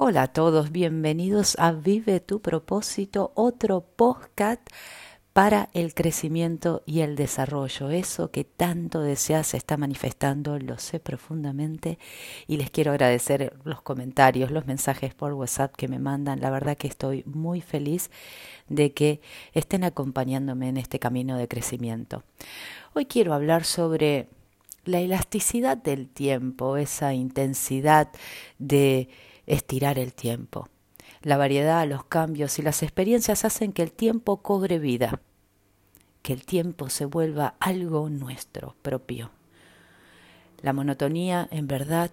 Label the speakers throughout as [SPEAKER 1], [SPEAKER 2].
[SPEAKER 1] Hola a todos, bienvenidos a Vive tu propósito, otro podcast para el crecimiento y el desarrollo. Eso que tanto deseas se está manifestando, lo sé profundamente y les quiero agradecer los comentarios, los mensajes por WhatsApp que me mandan. La verdad que estoy muy feliz de que estén acompañándome en este camino de crecimiento. Hoy quiero hablar sobre la elasticidad del tiempo, esa intensidad de estirar el tiempo. La variedad, los cambios y las experiencias hacen que el tiempo cobre vida, que el tiempo se vuelva algo nuestro, propio. La monotonía, en verdad,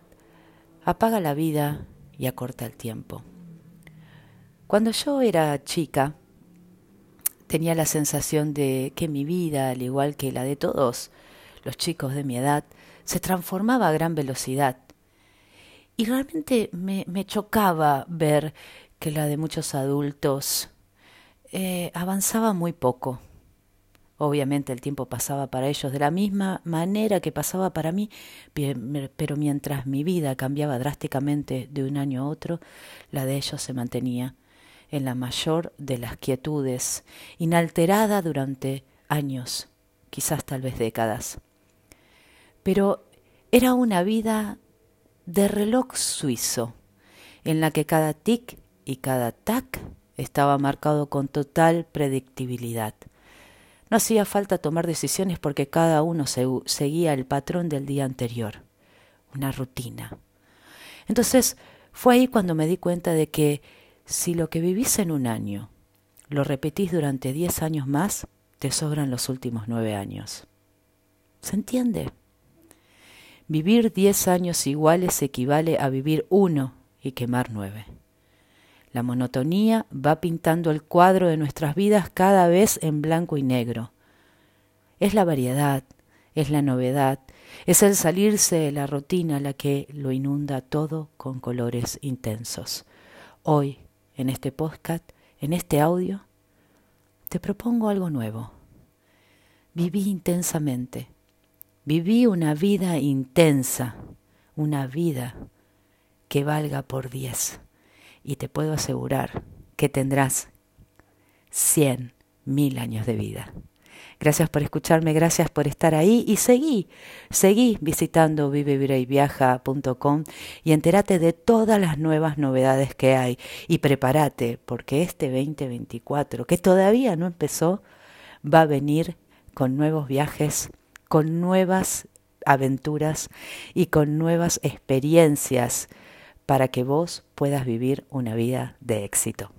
[SPEAKER 1] apaga la vida y acorta el tiempo. Cuando yo era chica, tenía la sensación de que mi vida, al igual que la de todos los chicos de mi edad, se transformaba a gran velocidad y realmente me, me chocaba ver que la de muchos adultos eh, avanzaba muy poco. Obviamente el tiempo pasaba para ellos de la misma manera que pasaba para mí, pero mientras mi vida cambiaba drásticamente de un año a otro, la de ellos se mantenía en la mayor de las quietudes, inalterada durante años, quizás tal vez décadas. Pero era una vida de reloj suizo, en la que cada tic y cada tac estaba marcado con total predictibilidad. No hacía falta tomar decisiones porque cada uno seguía el patrón del día anterior, una rutina. Entonces fue ahí cuando me di cuenta de que si lo que vivís en un año lo repetís durante diez años más, te sobran los últimos nueve años. ¿Se entiende? Vivir diez años iguales equivale a vivir uno y quemar nueve. La monotonía va pintando el cuadro de nuestras vidas cada vez en blanco y negro. Es la variedad, es la novedad, es el salirse de la rutina la que lo inunda todo con colores intensos. Hoy, en este podcast, en este audio, te propongo algo nuevo. Viví intensamente Viví una vida intensa, una vida que valga por diez. Y te puedo asegurar que tendrás cien mil años de vida. Gracias por escucharme, gracias por estar ahí y seguí, seguí visitando vivevireyviaja.com y entérate de todas las nuevas novedades que hay y prepárate porque este 2024, que todavía no empezó, va a venir con nuevos viajes con nuevas aventuras y con nuevas experiencias para que vos puedas vivir una vida de éxito.